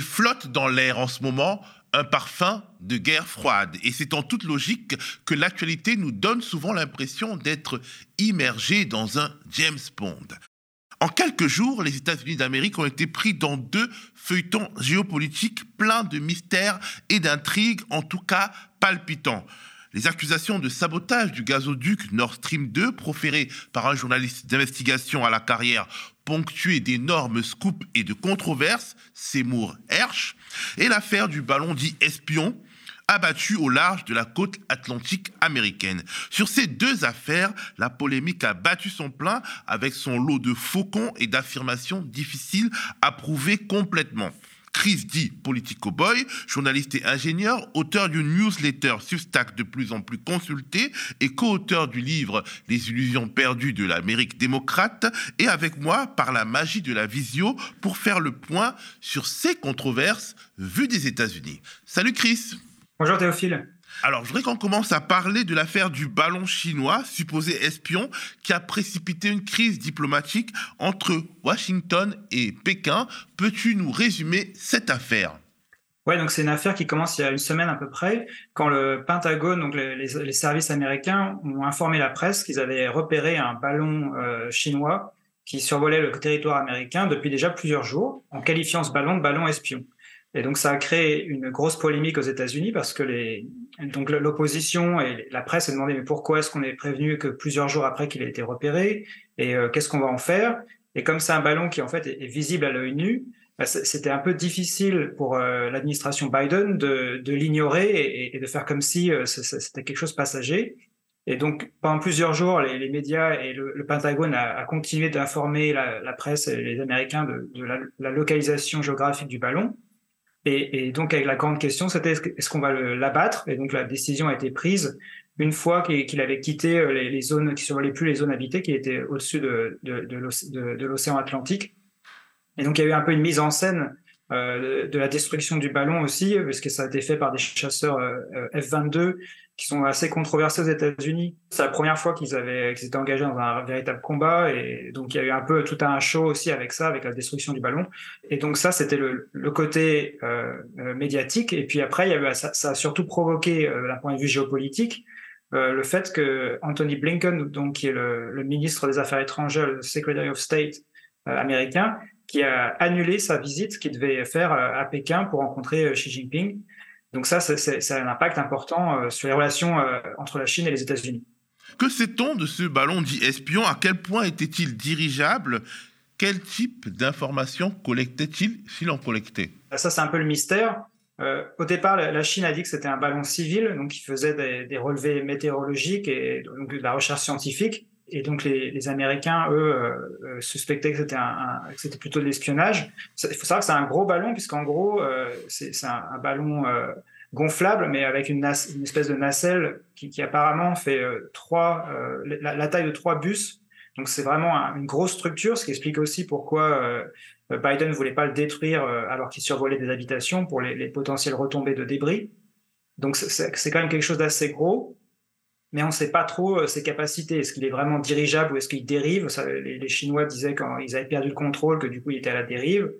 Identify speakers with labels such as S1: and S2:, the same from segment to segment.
S1: Flotte dans l'air en ce moment un parfum de guerre froide. Et c'est en toute logique que l'actualité nous donne souvent l'impression d'être immergé dans un James Bond. En quelques jours, les États-Unis d'Amérique ont été pris dans deux feuilletons géopolitiques pleins de mystères et d'intrigues, en tout cas palpitants. Les accusations de sabotage du gazoduc Nord Stream 2 proférées par un journaliste d'investigation à la carrière ponctuée d'énormes scoops et de controverses, Seymour Hersh, et l'affaire du ballon dit espion abattu au large de la côte atlantique américaine. Sur ces deux affaires, la polémique a battu son plein avec son lot de faucons et d'affirmations difficiles à prouver complètement. Chris D. Politico Boy, journaliste et ingénieur, auteur d'une newsletter Substack de plus en plus consultée et co-auteur du livre Les illusions perdues de l'Amérique démocrate, est avec moi par la magie de la visio pour faire le point sur ces controverses vues des États-Unis. Salut Chris.
S2: Bonjour Théophile.
S1: Alors, je voudrais qu'on commence à parler de l'affaire du ballon chinois, supposé espion, qui a précipité une crise diplomatique entre Washington et Pékin. Peux-tu nous résumer cette affaire?
S2: Ouais, donc c'est une affaire qui commence il y a une semaine à peu près, quand le Pentagone, donc les, services américains, ont informé la presse qu'ils avaient repéré un ballon euh, chinois qui survolait le territoire américain depuis déjà plusieurs jours, en qualifiant ce ballon de ballon espion. Et donc ça a créé une grosse polémique aux États-Unis parce que donc l'opposition et la presse a demandé mais pourquoi est-ce qu'on est prévenu que plusieurs jours après qu'il a été repéré? Et euh, qu'est-ce qu'on va en faire? Et comme c'est un ballon qui en fait est, visible à l'œil nu, bah, c'était un peu difficile pour euh, l'administration Biden de, de l'ignorer et, de faire comme si euh, c'était quelque chose passager. Et donc, pendant plusieurs jours, les, médias et le, Pentagone a, continué d'informer la, presse et les Américains de, de la, localisation géographique du ballon. Et, donc, avec la grande question, c'était est-ce qu'on va l'abattre? Et donc, la décision a été prise une fois qu'il avait quitté euh, les, zones qui ne survolaient plus les zones habitées, qui étaient au-dessus de, de, de l'océan Atlantique. Et donc, il y a eu un peu une mise en scène euh, de la destruction du ballon aussi, puisque ça a été fait par des chasseurs euh, F-22 qui sont assez controversés aux États-Unis. C'est la première fois qu'ils avaient qu'ils étaient engagés dans un véritable combat et donc il y a eu un peu tout un show aussi avec ça, avec la destruction du ballon. Et donc ça, c'était le, le, côté euh, euh médiatique. Et puis après, il y avait, ça, ça a surtout provoqué, euh, d'un point de vue géopolitique, euh, le fait que Anthony Blinken, donc qui est le, le ministre des Affaires étrangères, le Secretary of State euh, américain, qui a annulé sa visite qu'il devait faire à Pékin pour rencontrer Xi Jinping. Donc ça, c'est un impact important euh, sur les relations euh, entre la Chine et les États-Unis.
S1: Que sait-on de ce ballon dit espion? À quel point était-il dirigeable? Quel type d'informations collectait-il s'il en collectait?
S2: Ça, c'est un peu le mystère. Euh, au départ, la Chine a dit que c'était un ballon civil, donc qui faisait des, des, relevés météorologiques et donc de la recherche scientifique. Et donc les, Américains, eux, euh, suspectaient que c'était plutôt de l'espionnage. Il faut savoir que c'est un gros ballon, puisqu'en gros, euh, c'est un, ballon euh, gonflable, mais avec une, espèce de nacelle qui, apparemment fait euh, trois, euh, la, la, taille de trois bus. Donc c'est vraiment une grosse structure, ce qui explique aussi pourquoi Biden ne voulait pas le détruire alors qu'il survolait des habitations pour les, les potentielles retombées de débris. Donc c'est quand même quelque chose d'assez gros mais on ne sait pas trop euh, ses capacités. Est-ce qu'il est vraiment dirigeable ou est-ce qu'il dérive? Les, Chinois disaient quand ils avaient perdu le contrôle que du coup il était à la dérive.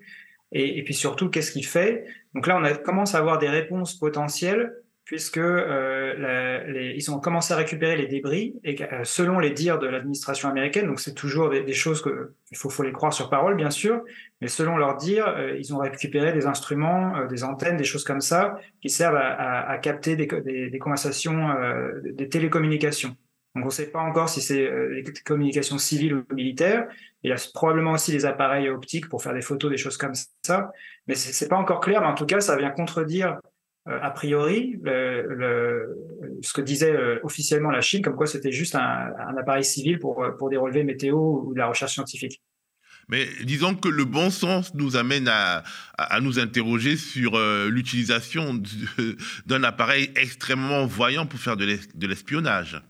S2: Et, et puis surtout, qu'est-ce qu'il fait? Donc là, on a, commence à avoir des réponses potentielles puisque euh, la, les, ils ont commencé à récupérer les débris et euh, selon les dires de l'administration américaine, donc c'est toujours des, des, choses que il faut, faut les croire sur parole bien sûr, mais selon leurs dires, euh, ils ont récupéré des instruments, euh, des antennes, des choses comme ça qui servent à, à, à capter des, des, des conversations, euh, des télécommunications. Donc on ne sait pas encore si c'est des communications civiles ou militaires. Il y a probablement aussi des appareils optiques pour faire des photos, des choses comme ça, mais c'est pas encore clair. Mais en tout cas, ça vient contredire euh, a priori le, le, ce que disait euh, officiellement la Chine, comme quoi c'était juste un, un, appareil civil pour, euh, pour des relevés météo ou de la recherche scientifique.
S1: Mais disons que le bon sens nous amène à, à nous interroger sur euh, l'utilisation d'un appareil extrêmement voyant pour faire de l'espionnage.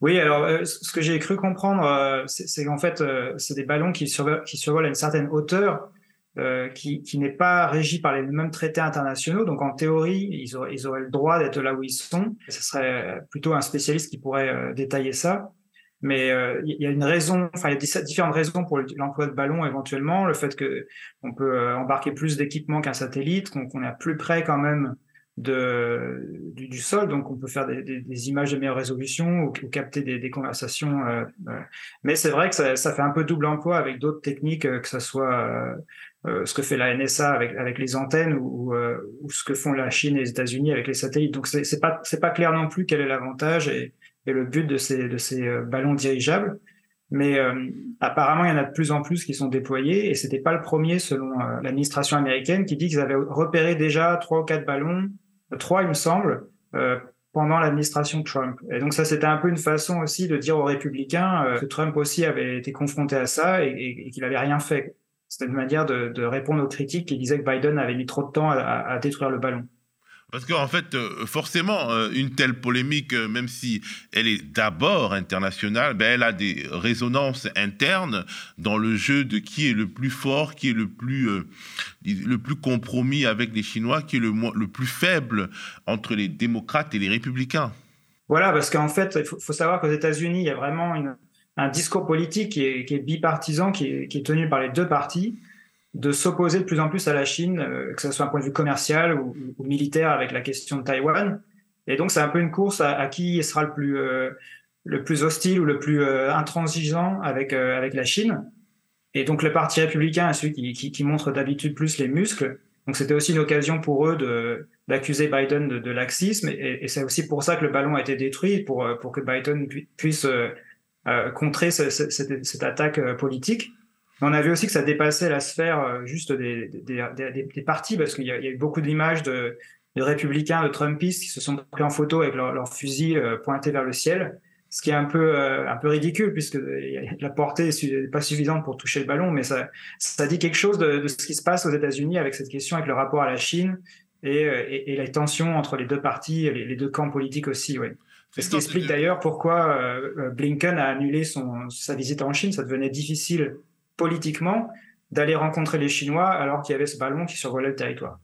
S2: Oui, alors euh, ce que j'ai cru comprendre, euh, c'est qu'en fait, c'est des ballons qui, survolent, qui survolent à une certaine hauteur euh, qui, n'est pas régi par les mêmes traités internationaux. Donc en théorie, ils auraient, le droit d'être là où ils sont. ce serait plutôt un spécialiste qui pourrait euh, détailler ça. Mais euh, il y a une raison, enfin, il y a différentes raisons pour l'emploi de ballons éventuellement. Le fait que on peut euh, embarquer plus d'équipements qu'un satellite, qu'on est plus près quand même du, sol, donc on peut faire des, images de meilleure résolution ou, capter des, conversations. Euh, mais c'est vrai que ça, fait un peu double emploi avec d'autres techniques, que ce soit ce que fait la NSA avec, les antennes ou, ou, ce que font la Chine et les États-Unis avec les satellites. Donc c'est pas pas clair non plus quel est l'avantage et le but de ces, euh, ballons dirigeables. Mais euh, apparemment, il y en a de plus en plus qui sont déployés et c'était pas le premier selon euh, l'administration américaine qui dit qu'ils avaient repéré déjà trois ou quatre ballons, trois il me semble, pendant l'administration Trump. Et donc ça, c'était un peu une façon aussi de dire aux républicains que Trump aussi avait été confronté à ça et, qu'il avait rien fait. C'était une manière de, de, répondre aux critiques qui disaient que Biden avait mis trop de temps à, à détruire le ballon.
S1: Parce qu'en fait, euh, forcément, euh, une telle polémique, euh, même si elle est d'abord internationale, ben, elle a des résonances internes dans le jeu de qui est le plus fort, qui est le plus, le plus compromis avec les Chinois, qui est le, le plus faible entre les démocrates et les républicains.
S2: Voilà, parce qu'en fait, il faut, savoir qu'aux États-Unis, il y a vraiment un discours politique qui est, bipartisan, qui est, tenu par les deux partis de s'opposer de plus en plus à la Chine, euh, que ce soit un point de vue commercial ou, militaire avec la question de Taïwan. Et donc c'est un peu une course à, qui sera le plus euh, le plus hostile ou le plus euh, intransigeant avec avec la Chine. Et donc le parti républicain est celui qui, montre d'habitude plus les muscles. Donc c'était aussi une occasion pour eux de d'accuser Biden de, laxisme. Et, c'est aussi pour ça que le ballon a été détruit pour pour que Biden puisse contrer cette attaque politique. On a vu aussi que ça dépassait la sphère euh, juste des, des, partis, parce qu'il y, a eu beaucoup d'images de, républicains, de Trumpistes qui se sont pris en photo avec leurs leur fusils euh, pointés vers le ciel, ce qui est un peu, euh, un peu ridicule, puisque la portée n'est pas suffisante pour toucher le ballon, mais ça, dit quelque chose de, ce qui se passe aux États-Unis avec cette question, avec le rapport à la Chine et, et, les tensions entre les deux partis, les, les deux camps politiques aussi. Ouais. Ce qui explique d'ailleurs pourquoi Blinken a annulé son, sa visite en Chine. Ça devenait difficile politiquement d'aller rencontrer les Chinois alors qu'il y avait ce ballon qui survolait le territoire.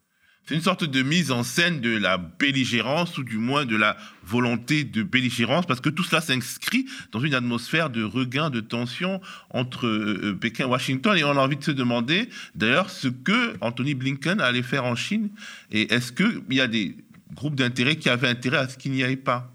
S1: C'est une sorte de mise en scène de la belligérance ou du moins de la volonté de belligérance parce que tout cela s'inscrit dans une atmosphère de regain de tension entre euh, euh, Pékin et Washington et on a envie de se demander d'ailleurs ce que Anthony Blinken allait faire en Chine et est-ce qu'il y a des groupes d'intérêt qui avaient intérêt à ce qu'il n'y aille pas?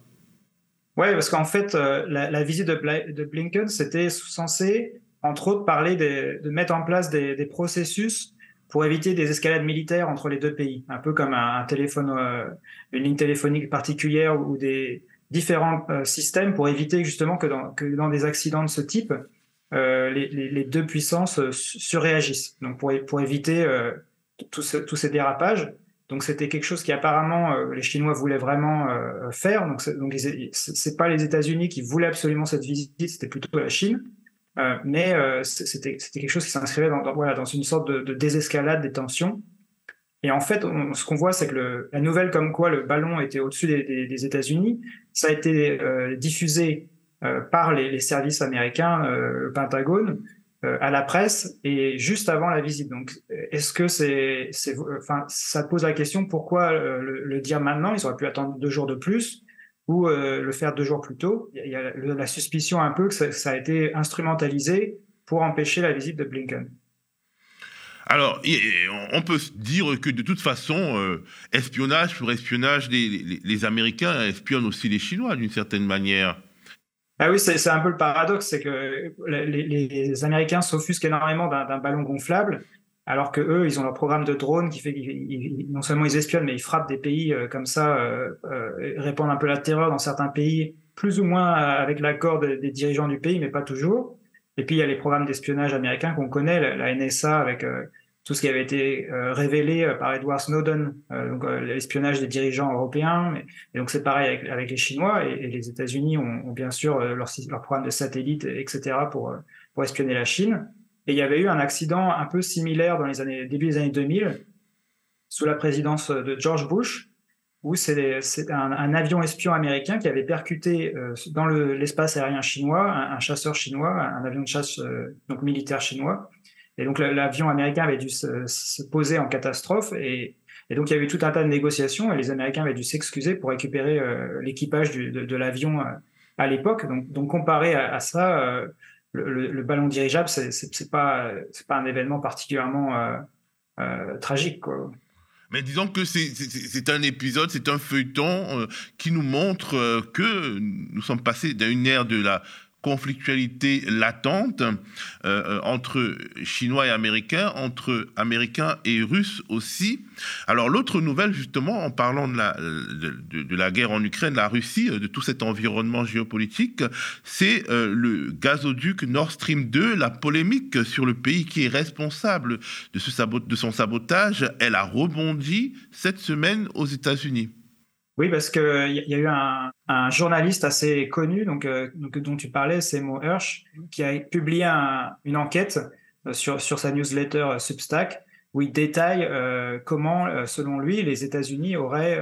S2: Oui, parce qu'en fait, euh, la, visite de, Blinken, c'était censé entre autres, parler de mettre en place des, processus pour éviter des escalades militaires entre les deux pays, un peu comme un, téléphone, euh, une ligne téléphonique particulière ou des différents euh, systèmes pour éviter justement que dans, des accidents de ce type, les, deux puissances surréagissent. Donc pour éviter tous ces dérapages. Donc c'était quelque chose qui apparemment les Chinois voulaient vraiment faire. Donc c'est, pas les États-Unis qui voulaient absolument cette visite, c'était plutôt la Chine. Euh, mais euh, c'était quelque chose qui s'inscrivait dans, voilà, dans une sorte de, désescalade des tensions. Et en fait, ce qu'on voit, c'est que la nouvelle comme quoi le ballon était au-dessus des, États-Unis, ça a été euh, diffusé par les, services américains, le Pentagone, à la presse et juste avant la visite. Donc, est-ce que c'est, ça pose la question pourquoi le, le, dire maintenant? Ils auraient pu attendre deux jours de plus ou euh, le faire deux jours plus tôt. Il y a la suspicion un peu que ça, a été instrumentalisé pour empêcher la visite de Blinken.
S1: Alors, on peut dire que de toute façon, euh, espionnage pour espionnage, les, Américains espionnent aussi les Chinois d'une certaine manière.
S2: Ah oui, c'est un peu le paradoxe, c'est que les, Américains s'offusquent énormément d'un ballon gonflable, alors que eux, ils ont leur programme de drone qui fait qu'ils non seulement ils espionnent, mais ils frappent des pays euh, comme ça, euh, euh, répandent un peu la terreur dans certains pays, plus ou moins avec l'accord des, dirigeants du pays, mais pas toujours. Et puis il y a les programmes d'espionnage américains qu'on connaît, la, NSA avec tout ce qui avait été révélé par Edward Snowden, donc l'espionnage des dirigeants européens. Et donc c'est pareil avec, les Chinois et, les États-Unis ont, bien sûr leur, leur programme de satellite, etc. pour espionner la Chine. Et il y avait eu un accident un peu similaire dans les années, début des années 2000, sous la présidence de George Bush, où c'est un, avion espion américain qui avait percuté euh, dans l'espace aérien chinois un, chasseur chinois, un avion de chasse euh, donc militaire chinois. Et donc l'avion américain avait dû se, poser en catastrophe et, donc il y avait eu tout un tas de négociations et les Américains avaient dû s'excuser pour récupérer euh, l'équipage de, l'avion à l'époque. Donc, comparé à, ça, le, ballon dirigeable, c'est pas, pas un événement particulièrement tragique.
S1: Mais disons que c'est un épisode, c'est un feuilleton qui nous montre que nous sommes passés d'une ère de la conflictualité latente euh, euh, entre Chinois et Américains, entre Américains et Russes aussi. Alors l'autre nouvelle, justement, en parlant de la, de, guerre en Ukraine, la Russie, euh, de tout cet environnement géopolitique, c'est le gazoduc Nord Stream 2, la polémique sur le pays qui est responsable de, ce de son sabotage, elle a rebondi cette semaine aux États-Unis.
S2: Oui, parce qu'il y, y a eu un, journaliste assez connu, donc, euh, donc, dont tu parlais, c'est Mo Hirsch, qui a publié une enquête euh, sur, sur sa newsletter euh, Substack, où il détaille comment, selon lui, les États-Unis auraient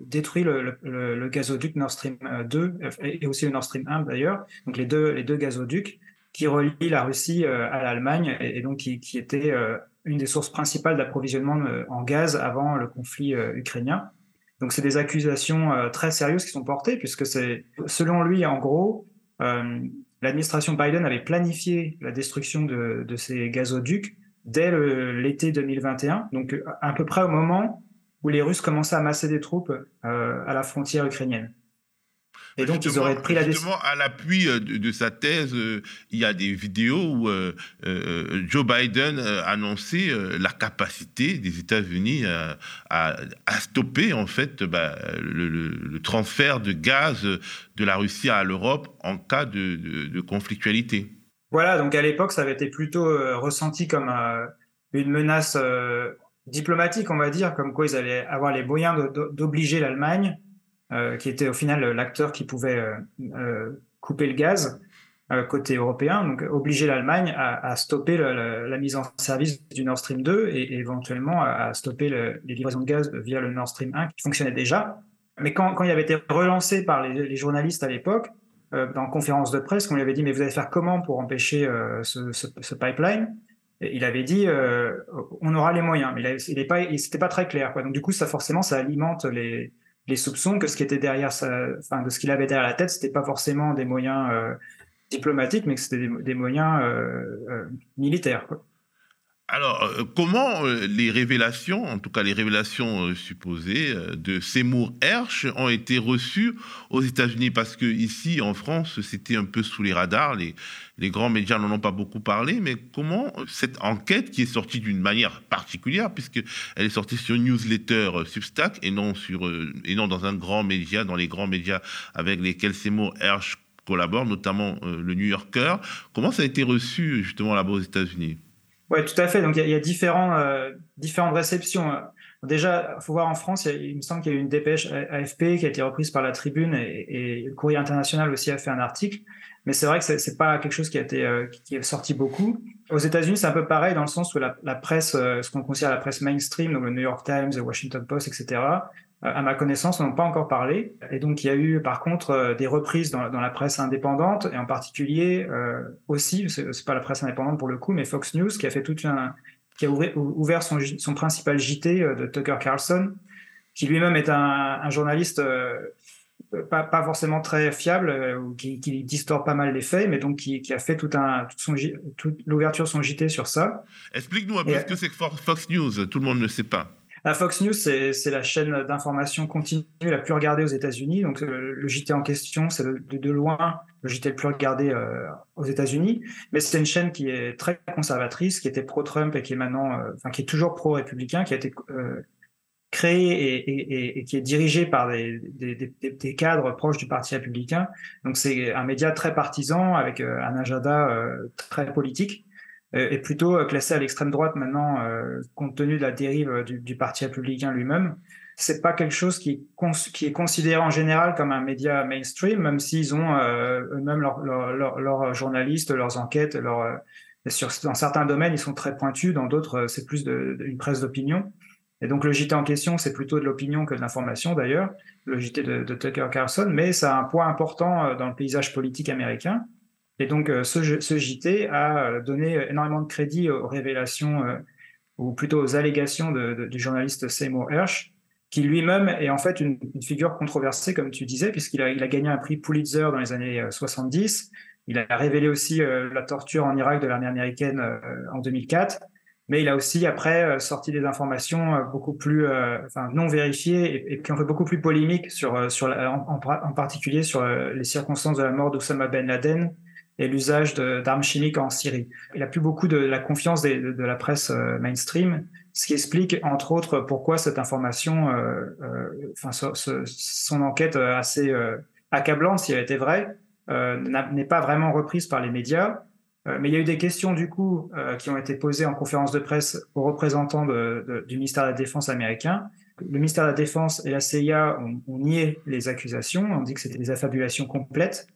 S2: détruit le, le, gazoduc Nord Stream 2 et aussi le Nord Stream 1 d'ailleurs, donc les deux, les deux gazoducs qui relient la Russie à l'Allemagne et, donc qui, qui était une des sources principales d'approvisionnement en gaz avant le conflit ukrainien. Donc c'est des accusations euh, très sérieuses qui sont portées, puisque c'est, selon lui, en gros, euh, l'administration Biden avait planifié la destruction de, ces gazoducs dès l'été 2021, donc à peu près au moment où les Russes commençaient à masser des troupes euh, à la frontière ukrainienne.
S1: Et donc, ils auraient pris la décision. à l'appui euh, de, sa thèse, euh, il y a des vidéos où euh, Joe Biden annonçait la capacité des États-Unis à, stopper, en fait, bah, le, transfert de gaz de la Russie à l'Europe en cas de, conflictualité.
S2: Voilà, donc à l'époque, ça avait été plutôt ressenti comme une menace diplomatique, on va dire, comme quoi ils allaient avoir les moyens d'obliger l'Allemagne qui était au final l'acteur qui pouvait euh, euh, couper le gaz côté européen, donc obliger l'Allemagne à, stopper la mise en service du Nord Stream 2 et, éventuellement à, stopper les livraisons de gaz via le Nord Stream 1 qui fonctionnait déjà. Mais quand, il avait été relancé par les, journalistes à l'époque, dans conférence de presse, qu'on lui avait dit mais vous allez faire comment pour empêcher ce, pipeline? Il avait dit on aura les moyens, mais il n'était pas, pas très clair. Donc du coup, ça forcément, ça alimente les, les soupçons que ce qui était derrière enfin, ce qu'il avait derrière la tête, c'était pas forcément des moyens euh, diplomatiques, mais que c'était des, moyens euh, euh, militaires.
S1: Alors, euh, comment euh, les révélations, en tout cas les révélations euh, supposées de Seymour Hersh ont été reçues aux États-Unis? Parce que ici, en France, c'était un peu sous les radars. Les, grands médias n'en ont pas beaucoup parlé. Mais comment cette enquête, qui est sortie d'une manière particulière, puisqu'elle est sortie sur newsletter Substack et non, sur, et non dans un grand média, dans les grands médias avec lesquels Seymour Hersh collabore, notamment le New Yorker, comment ça a été reçu justement là-bas aux États-Unis?
S2: Oui, tout à fait. Donc, il y, a, différents, euh, différentes réceptions. Déjà, il faut voir en France, il, me semble qu'il y a eu une dépêche AFP qui a été reprise par la Tribune et, le Courrier international aussi a fait un article. Mais c'est vrai que c'est pas quelque chose qui a été euh, qui est sorti beaucoup. Aux États-Unis, c'est un peu pareil dans le sens où la, la presse, euh, ce qu'on considère la presse mainstream, donc le New York Times, le Washington Post, etc., à ma connaissance, n'ont pas encore parlé. Et donc, il y a eu, par contre, euh, des reprises dans, dans la presse indépendante, et en particulier euh, aussi, c'est pas la presse indépendante pour le coup, mais Fox News, qui a fait tout un, qui a ouvert, son, son, principal JT euh, de Tucker Carlson, qui lui-même est un, un journaliste pas, pas, forcément très fiable, qui, qui, distord pas mal les faits, mais donc qui, qui a fait tout un, toute, l'ouverture de son JT sur ça.
S1: Explique-nous un peu ce que c'est que Fox News, tout le monde ne sait pas.
S2: La Fox News, c'est la chaîne d'information continue la plus regardée aux États-Unis. Donc, euh, le, JT en question, c'est de, loin le JT le plus regardé euh, aux États-Unis. Mais c'est une chaîne qui est très conservatrice, qui était pro-Trump et qui est maintenant, euh, qui est toujours pro-républicain, qui a été créée et, qui est dirigée par des, des, cadres proches du Parti républicain. Donc, c'est un média très partisan avec un agenda très politique est plutôt euh, classé à l'extrême droite maintenant, euh, compte tenu de la dérive euh, du, Parti républicain lui-même. C'est pas quelque chose qui, est considéré en général comme un média mainstream, même s'ils ont eux-mêmes leurs leur, journalistes, leurs enquêtes, dans certains domaines, ils sont très pointus, dans d'autres, c'est plus une presse d'opinion. Et donc le JT en question, c'est plutôt de l'opinion que de l'information d'ailleurs, le JT de, Tucker Carlson, mais ça a un poids important dans le paysage politique américain. Et donc, euh, ce, JT a euh, donné énormément de crédit aux révélations, euh, ou plutôt aux allégations du journaliste Seymour Hersh, qui lui-même est en fait une, figure controversée, comme tu disais, puisqu'il a, gagné un prix Pulitzer dans les années 70. Il a révélé aussi la torture en Irak de l'armée américaine en 2004 mais il a aussi après euh, sorti des informations euh, beaucoup plus euh, enfin, non vérifiées et, qui ont fait beaucoup plus polémique sur, en, particulier sur les circonstances de la mort d'Oussama Ben Laden et l'usage d'armes chimiques en Syrie. Il a plus beaucoup de la confiance de, la presse mainstream, ce qui explique entre autres pourquoi cette information, enfin son enquête assez accablante, si elle était vraie, n'est pas vraiment reprise par les médias euh, mais il y a eu des questions du coup euh, qui ont été posées en conférence de presse aux représentants du ministère de la Défense américain. Le ministère de la Défense et la CIA ont, nié les accusations, on dit que c'était des affabulations complètes.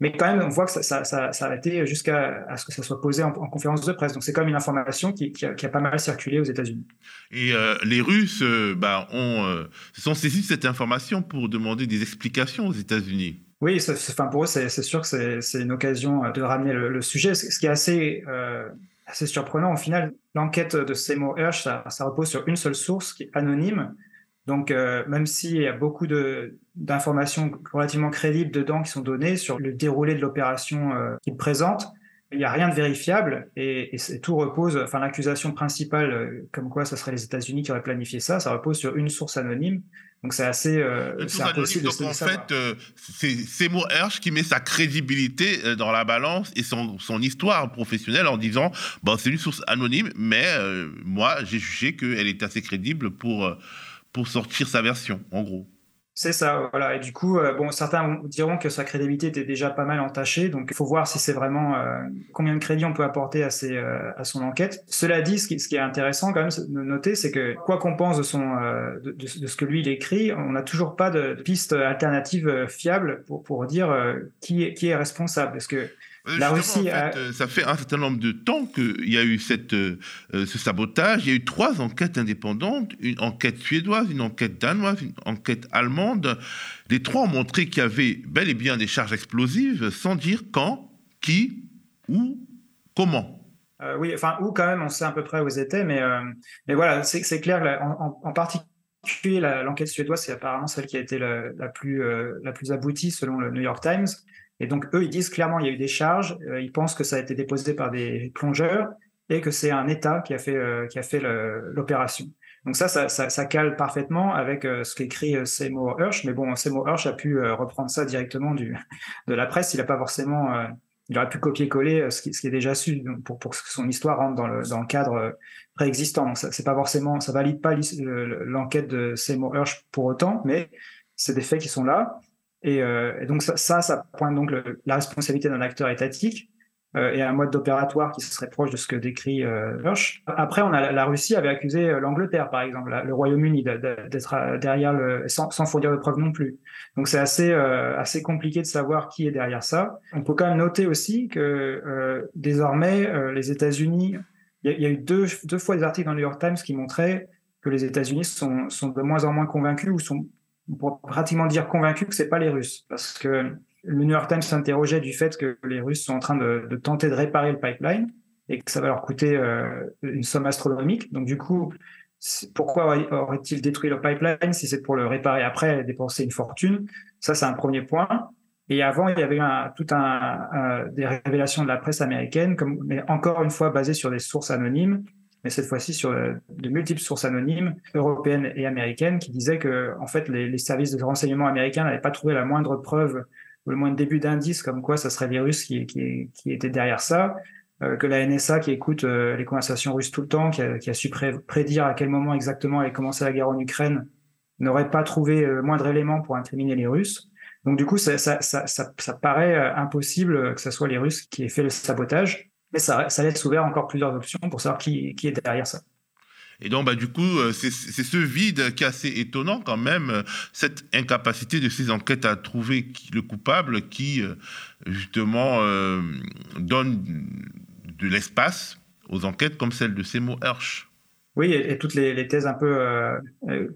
S2: Mais quand même, on voit que ça, a été jusqu'à ce que ça soit posé en, conférence de presse. Donc c'est quand même une information qui, a, pas mal circulé aux États-Unis.
S1: Et euh, les Russes bah, ont, se sont saisis de cette information pour demander des explications aux États-Unis.
S2: Oui, enfin pour eux, c'est sûr que c'est une occasion euh, de ramener le, sujet. Ce qui est assez, euh, assez surprenant, au final, l'enquête de Seymour Hersh, ça, ça, repose sur une seule source qui est anonyme. Donc, euh, même s'il y a beaucoup d'informations relativement crédibles dedans qui sont données sur le déroulé de l'opération qu'il présente, il n'y a rien de vérifiable et, et tout repose, enfin l'accusation principale, comme quoi ce serait les États-Unis qui auraient planifié ça, ça repose sur une source anonyme. Donc c'est assez euh, c'est impossible
S1: Donc en fait, euh, c'est Seymour Hersh qui met sa crédibilité euh, dans la balance et son, son histoire professionnelle en disant bon, c'est une source anonyme, mais moi j'ai jugé qu'elle est assez crédible pour, pour sortir sa version, en gros.
S2: C'est ça, voilà. Et du coup, euh, bon, certains diront que sa crédibilité était déjà pas mal entachée, donc il faut voir si c'est vraiment euh, combien de crédit on peut apporter à, ses, euh, à son enquête. Cela dit, ce qui, ce qui, est intéressant quand même de noter, c'est que quoi qu'on pense de, son, de, de, ce que lui il écrit, on n'a toujours pas de, piste alternative fiable pour, pour dire qui, est, qui est responsable. Parce que
S1: la Russie, euh, ça fait un certain nombre de temps qu'il y a eu cette, euh, ce sabotage. Il y a eu trois enquêtes indépendantes, une enquête suédoise, une enquête danoise, une enquête allemande. Les trois ont montré qu'il y avait bel et bien des charges explosives, sans dire quand, qui, où, comment.
S2: Euh, oui, enfin, où quand même, on sait à peu près où ils étaient, mais, mais voilà, c'est clair, en, en, particulier, l'enquête suédoise, c'est apparemment celle qui a été la, la plus, la plus aboutie selon le New York Times. Et donc, eux, ils disent clairement il y a eu des charges, euh, ils pensent que ça a été déposé par des plongeurs et que c'est un État qui a fait, euh, qui a fait l'opération. Donc ça ça, ça cale parfaitement avec euh, ce qu'écrit Seymour Hirsch, mais bon, Seymour Hirsch a pu reprendre ça directement du, de la presse, il n'a pas forcément... il aurait pu copier-coller ce ce qui, est déjà su pour, pour que son histoire rentre dans le, dans le cadre préexistant. Ça, c'est pas forcément, ça valide pas l'enquête de Seymour Hirsch pour autant, mais c'est des faits qui sont là. Euh, et, donc ça, ça, pointe donc la responsabilité d'un acteur étatique euh, et un mode opératoire qui serait proche de ce que décrit euh, Après, on a la, Russie avait accusé l'Angleterre, par exemple, le Royaume-Uni d'être derrière le, sans, sans fournir de preuves non plus. Donc c'est assez assez compliqué de savoir qui est derrière ça. On peut quand même noter aussi que désormais les États-Unis, il y, a eu deux, deux fois des articles dans le New York Times qui montraient que les États-Unis sont, sont de moins en moins convaincus ou sont pourrait pratiquement dire convaincu que c'est pas les Russes, parce que le New York Times s'interrogeait du fait que les Russes sont en train de, tenter de réparer le pipeline et que ça va leur coûter euh, une somme astronomique. Donc du coup, pourquoi aurait-il détruit le pipeline si c'est pour le réparer après et dépenser une fortune? Ça, c'est un premier point. Et avant, il y avait un, tout un, des révélations de la presse américaine, comme, mais encore une fois basées sur des sources anonymes, mais cette fois-ci sur euh, de multiples sources anonymes, européennes et américaines, qui disaient que en fait les, services de renseignement américains n'avaient pas trouvé la moindre preuve ou le moindre début d'indice comme quoi ça serait les Russes qui, étaient derrière ça, euh, que la NSA qui écoute euh, les conversations russes tout le temps, qui a, qui su prédire à quel moment exactement allait commencer la guerre en Ukraine, n'aurait pas trouvé le moindre élément pour incriminer les Russes. Donc du coup, ça, ça paraît impossible que ce soit les Russes qui aient fait le sabotage. Mais ça, ça laisse ouvert encore plusieurs options pour savoir qui, qui est derrière ça.
S1: Et donc, bah, du coup, euh, c'est ce vide qui est assez étonnant quand même, euh, cette incapacité de ces enquêtes à trouver le coupable qui, euh, justement, donne de l'espace aux enquêtes comme celle de Seymour Hersh.
S2: Oui, et, toutes les, thèses un peu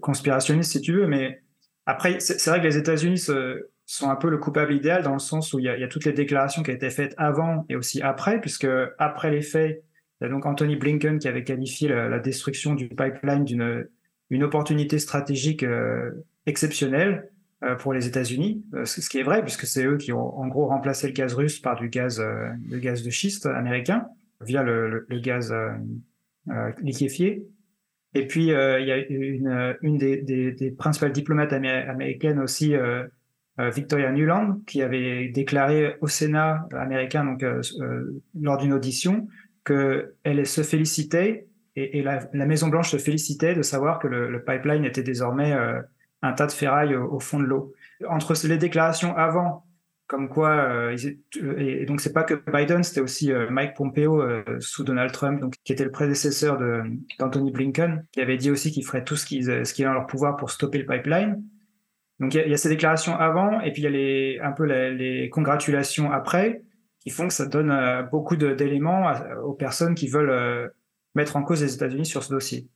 S2: conspirationnistes, si tu veux, mais après, c'est vrai que les États-Unis se, sont un peu le coupable idéal dans le sens où il y, a, toutes les déclarations qui ont été faites avant et aussi après, puisque après les faits, il y a donc Anthony Blinken qui avait qualifié la, destruction du pipeline d'une une opportunité stratégique exceptionnelle pour les États-Unis, ce qui est vrai puisque c'est eux qui ont en gros remplacé le gaz russe par du gaz, le gaz de schiste américain via le, gaz liquéfié. Et puis, il y a une, une des, principales diplomates américaines aussi, Victoria Nuland, qui avait déclaré au Sénat américain, donc lors d'une audition, qu'elle se félicitait et, la, Maison Blanche se félicitait de savoir que le, pipeline était désormais euh, un tas de ferraille au, fond de l'eau. Entre les déclarations avant, comme quoi, euh, et, donc c'est pas que Biden, c'était aussi euh, Mike Pompeo sous Donald Trump, donc qui était le prédécesseur d'Anthony Blinken, qui avait dit aussi qu'il ferait tout ce qui, ce est en leur pouvoir pour stopper le pipeline. Donc il y, a ces déclarations avant, et puis il y a les, un peu les, les congratulations après qui font que ça donne euh, beaucoup d'éléments aux personnes qui veulent euh, mettre en cause les États-Unis sur ce dossier.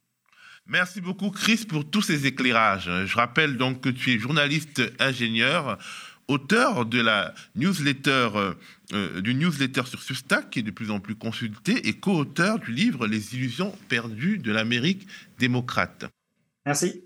S1: Merci beaucoup Chris pour tous ces éclairages. Je rappelle donc que tu es journaliste ingénieur, auteur de la newsletter euh, du newsletter sur Substack qui est de plus en plus consulté et co-auteur du livre Les illusions perdues de l'Amérique démocrate.
S2: Merci.